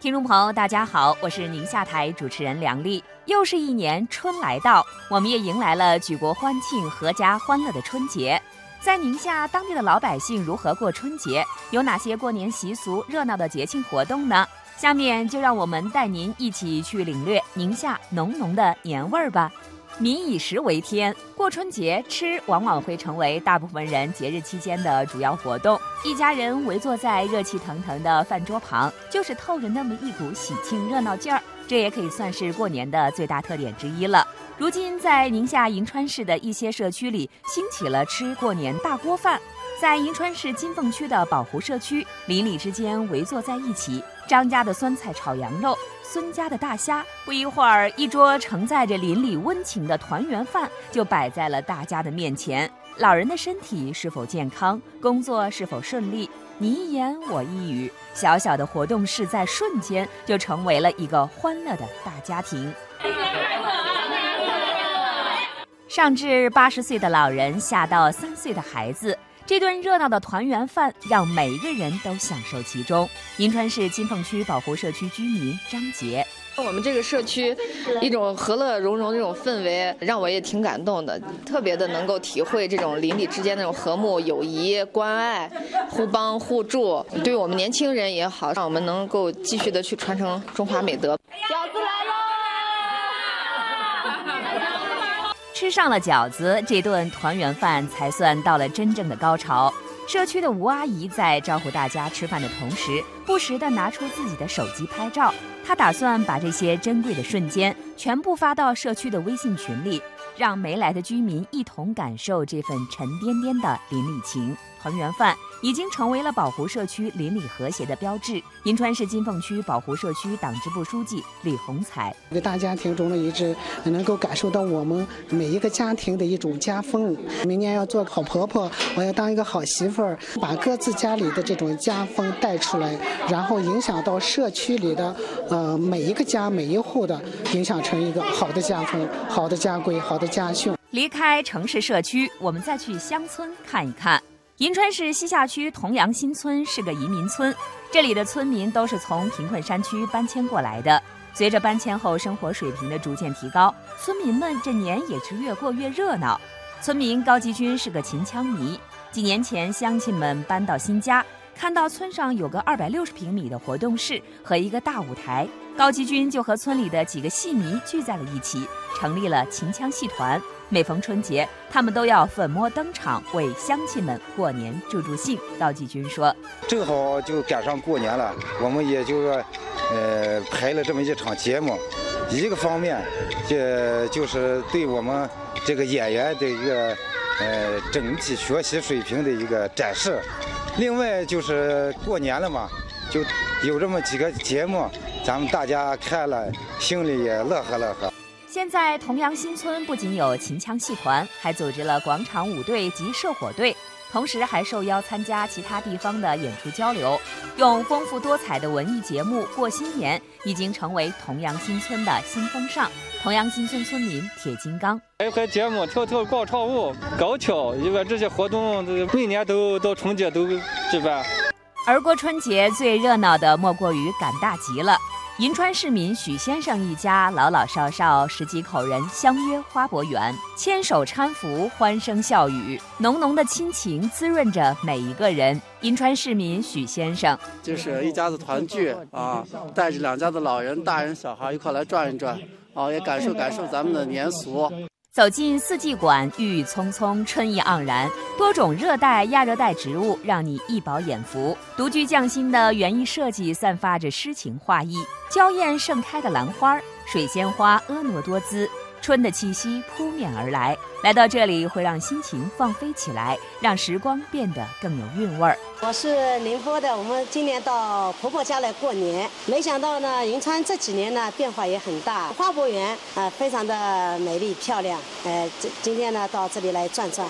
听众朋友，大家好，我是宁夏台主持人梁丽。又是一年春来到，我们也迎来了举国欢庆、阖家欢乐的春节。在宁夏，当地的老百姓如何过春节？有哪些过年习俗、热闹的节庆活动呢？下面就让我们带您一起去领略宁夏浓浓的年味儿吧。民以食为天，过春节吃往往会成为大部分人节日期间的主要活动。一家人围坐在热气腾腾的饭桌旁，就是透着那么一股喜庆热闹劲儿。这也可以算是过年的最大特点之一了。如今，在宁夏银川市的一些社区里，兴起了吃过年大锅饭。在银川市金凤区的宝湖社区，邻里之间围坐在一起，张家的酸菜炒羊肉，孙家的大虾。不一会儿，一桌承载着邻里温情的团圆饭就摆在了大家的面前。老人的身体是否健康，工作是否顺利，你一言我一语，小小的活动室在瞬间就成为了一个欢乐的大家庭。上至八十岁的老人，下到三岁的孩子。这顿热闹的团圆饭让每一个人都享受其中。银川市金凤区保护社区居民张杰，我们这个社区一种和乐融融这种氛围，让我也挺感动的，特别的能够体会这种邻里之间那种和睦、友谊、关爱、互帮互助。对我们年轻人也好，让我们能够继续的去传承中华美德。饺子来了。吃上了饺子，这顿团圆饭才算到了真正的高潮。社区的吴阿姨在招呼大家吃饭的同时，不时地拿出自己的手机拍照。她打算把这些珍贵的瞬间全部发到社区的微信群里，让没来的居民一同感受这份沉甸甸的邻里情。团圆饭已经成为了宝湖社区邻里和谐的标志。银川市金凤区宝湖社区党支部书记李红彩：一个大家庭中的一致，能够感受到我们每一个家庭的一种家风。明年要做好婆婆，我要当一个好媳妇儿，把各自家里的这种家风带出来，然后影响到社区里的呃每一个家每一户的，影响成一个好的家风、好的家规、好的家秀。离开城市社区，我们再去乡村看一看。银川市西夏区同阳新村是个移民村，这里的村民都是从贫困山区搬迁过来的。随着搬迁后生活水平的逐渐提高，村民们这年也是越过越热闹。村民高吉军是个秦腔迷，几年前乡亲们搬到新家，看到村上有个二百六十平米的活动室和一个大舞台，高吉军就和村里的几个戏迷聚在了一起，成立了秦腔戏团。每逢春节，他们都要粉墨登场，为乡亲们过年助助兴。高继军说：“正好就赶上过年了，我们也就说，呃，排了这么一场节目。一个方面，这就是对我们这个演员的一个呃整体学习水平的一个展示。另外就是过年了嘛，就有这么几个节目，咱们大家看了，心里也乐呵乐呵。”现在同阳新村不仅有秦腔戏团，还组织了广场舞队及社火队，同时还受邀参加其他地方的演出交流，用丰富多彩的文艺节目过新年，已经成为同阳新村的新风尚。同阳新村村民铁金刚，拍拍节目，跳跳广场舞，高跷，因为这些活动每年都到春节都举办。而过春节最热闹的莫过于赶大集了。银川市民许先生一家老老少少十几口人相约花博园，牵手搀扶，欢声笑语，浓浓的亲情滋润着每一个人。银川市民许先生就是一家子团聚啊，带着两家的老人、大人、小孩一块来转一转，啊，也感受感受咱们的年俗。走进四季馆，郁郁葱葱，春意盎然，多种热带、亚热带植物让你一饱眼福。独具匠心的园艺设计散发着诗情画意，娇艳盛开的兰花，水仙花婀娜多姿。春的气息扑面而来，来到这里会让心情放飞起来，让时光变得更有韵味儿。我是宁波的，我们今年到婆婆家来过年，没想到呢，银川这几年呢变化也很大，花博园啊非常的美丽漂亮，呃，这今天呢到这里来转转，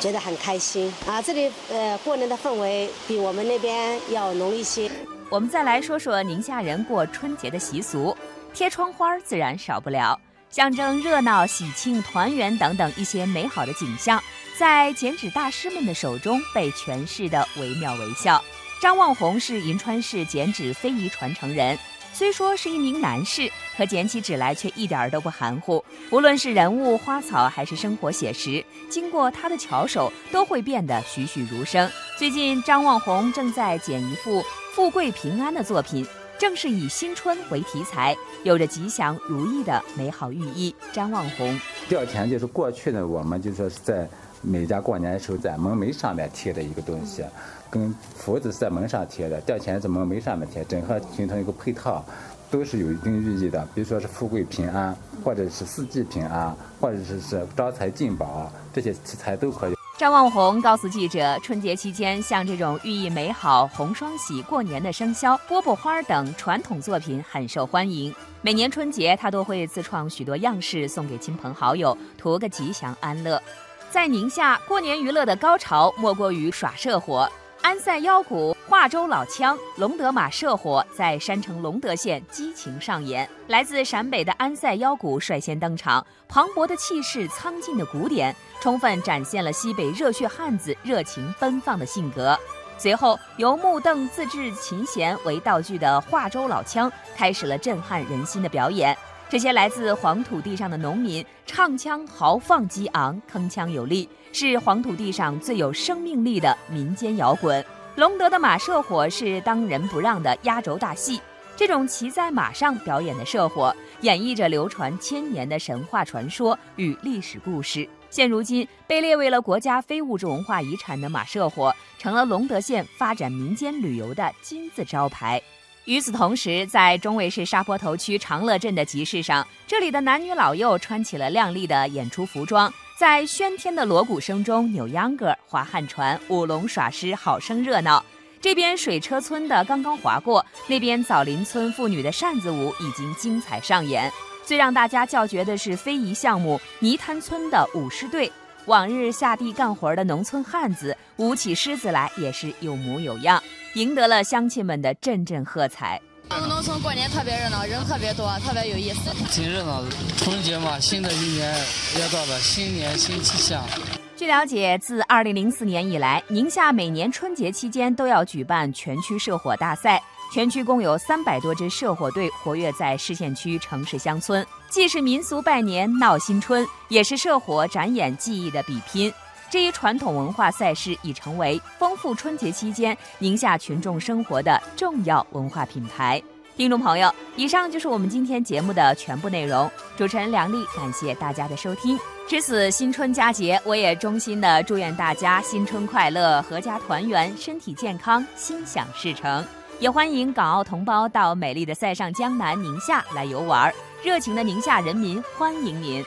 觉得很开心啊。这里呃过年的氛围比我们那边要浓一些。我们再来说说宁夏人过春节的习俗，贴窗花自然少不了。象征热闹、喜庆、团圆等等一些美好的景象，在剪纸大师们的手中被诠释的惟妙惟肖。张望红是银川市剪纸非遗传承人，虽说是一名男士，可捡起纸来却一点儿都不含糊。无论是人物、花草，还是生活写实，经过他的巧手，都会变得栩栩如生。最近，张望红正在剪一幅富贵平安的作品，正是以新春为题材，有着吉祥如意的美好寓意。张望红吊钱就是过去的，我们就说是在每家过年的时候在门楣上面贴的一个东西。跟福字是在门上贴的，吊钱在门楣上面贴，整合形成一个配套，都是有一定寓意的。比如说是富贵平安，或者是四季平安，或者是是招财进宝，这些题材都可以。张望红告诉记者，春节期间，像这种寓意美好、红双喜、过年的生肖、波波花等传统作品很受欢迎。每年春节，他都会自创许多样式送给亲朋好友，图个吉祥安乐。在宁夏，过年娱乐的高潮莫过于耍社火。安塞腰鼓、华州老腔、龙德马社火在山城隆德县激情上演。来自陕北的安塞腰鼓率先登场，磅礴的气势、苍劲的鼓点，充分展现了西北热血汉子热情奔放的性格。随后，由木凳自制琴弦为道具的华州老腔开始了震撼人心的表演。这些来自黄土地上的农民唱腔豪放激昂，铿锵有力。是黄土地上最有生命力的民间摇滚。隆德的马社火是当仁不让的压轴大戏。这种骑在马上表演的社火，演绎着流传千年的神话传说与历史故事。现如今，被列为了国家非物质文化遗产的马社火，成了隆德县发展民间旅游的金字招牌。与此同时，在中卫市沙坡头区长乐镇的集市上，这里的男女老幼穿起了亮丽的演出服装。在喧天的锣鼓声中扭秧歌、划旱船、舞龙耍狮，好生热闹。这边水车村的刚刚划过，那边枣林村妇女的扇子舞已经精彩上演。最让大家叫绝的是非遗项目泥滩村的舞狮队，往日下地干活的农村汉子舞起狮子来也是有模有样，赢得了乡亲们的阵阵喝彩。我们农村过年特别热闹，人特别多，特别有意思。挺热闹的，春节嘛，新的一年要到了，新年新气象。据了解，自2004年以来，宁夏每年春节期间都要举办全区社火大赛，全区共有三百多支社火队活跃在市县区、城市乡村，既是民俗拜年闹新春，也是社火展演技艺的比拼。这一传统文化赛事已成为丰富春节期间宁夏群众生活的重要文化品牌。听众朋友，以上就是我们今天节目的全部内容。主持人梁丽，感谢大家的收听。值此新春佳节，我也衷心的祝愿大家新春快乐，阖家团圆，身体健康，心想事成。也欢迎港澳同胞到美丽的塞上江南宁夏来游玩，热情的宁夏人民欢迎您。